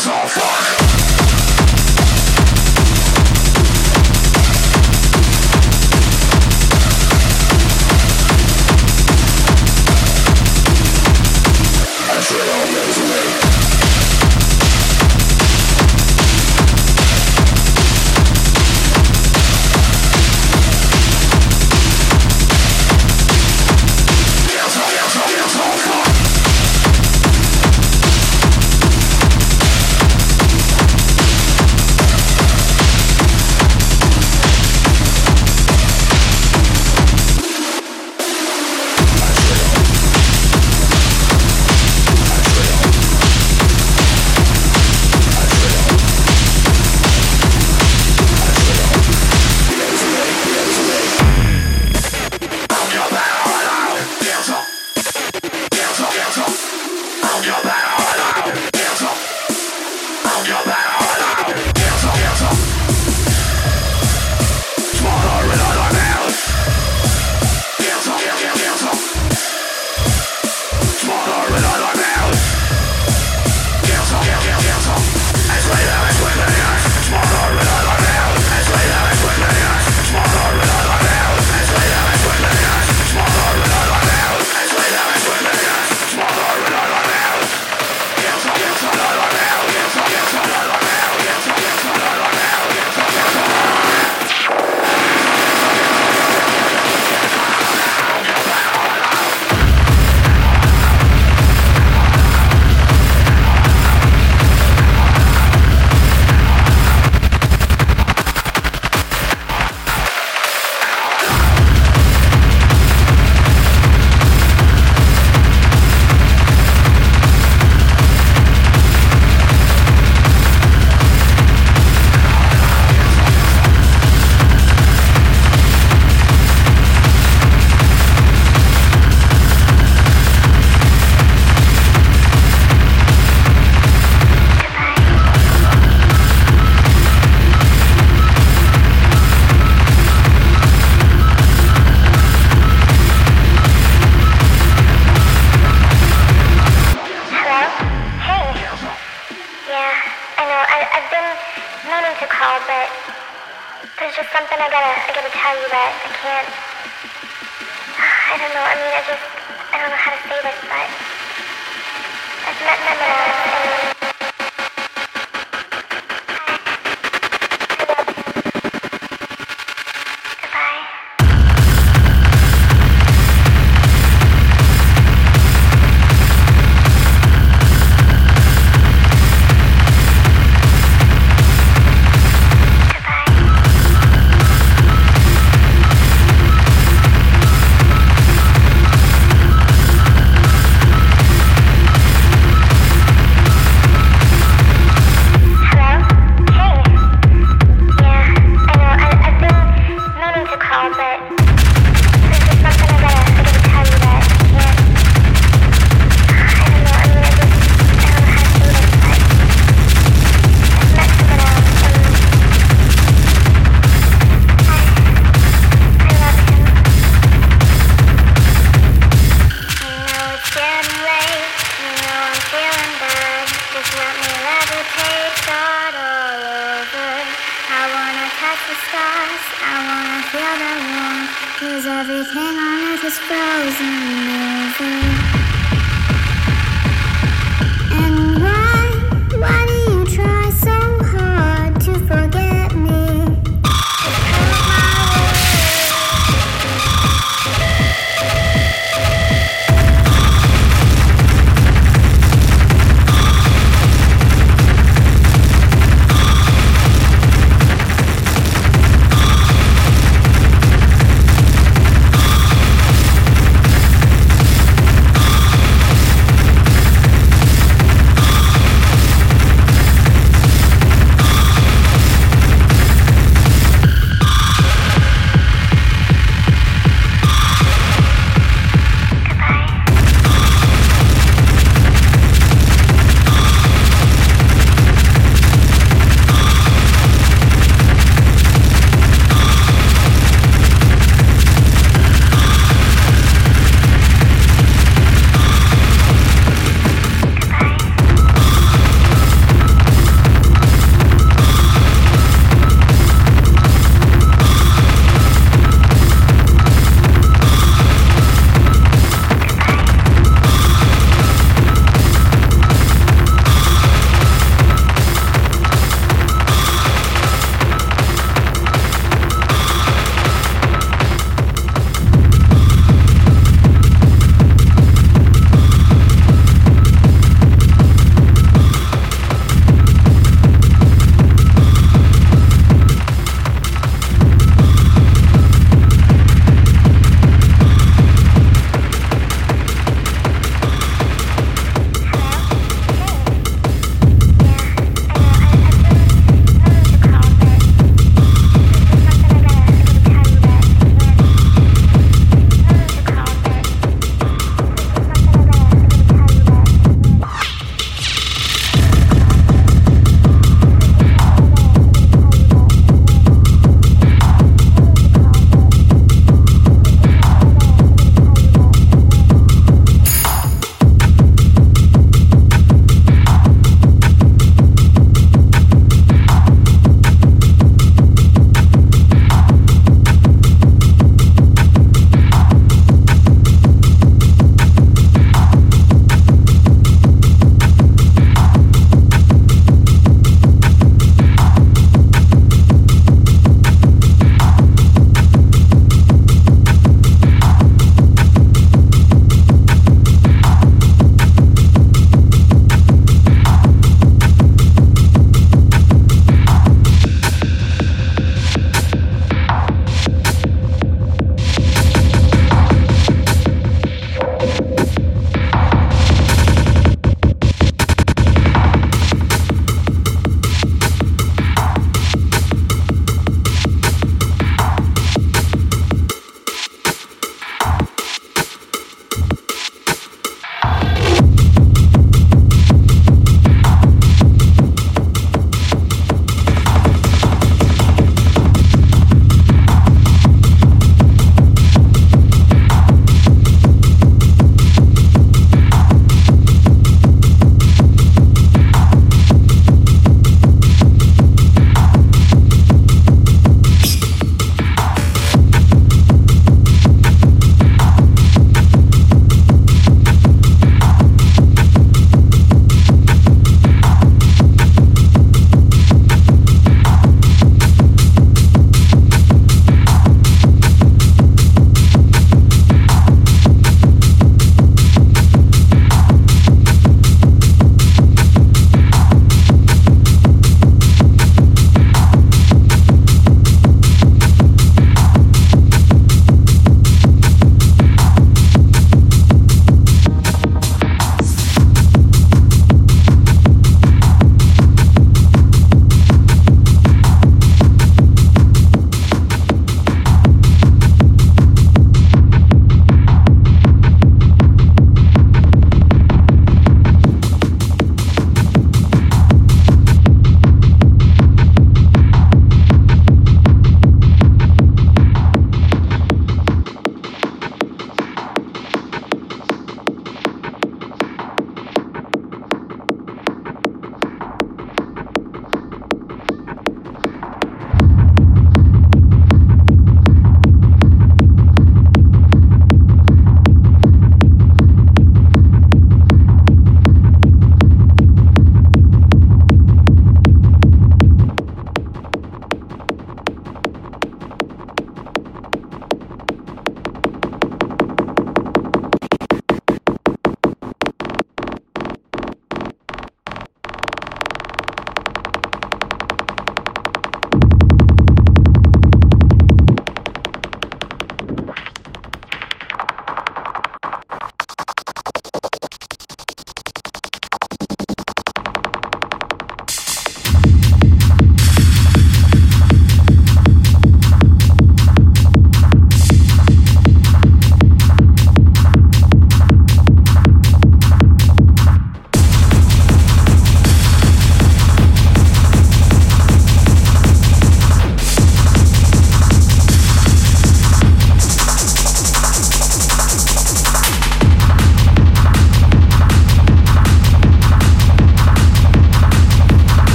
Fuck.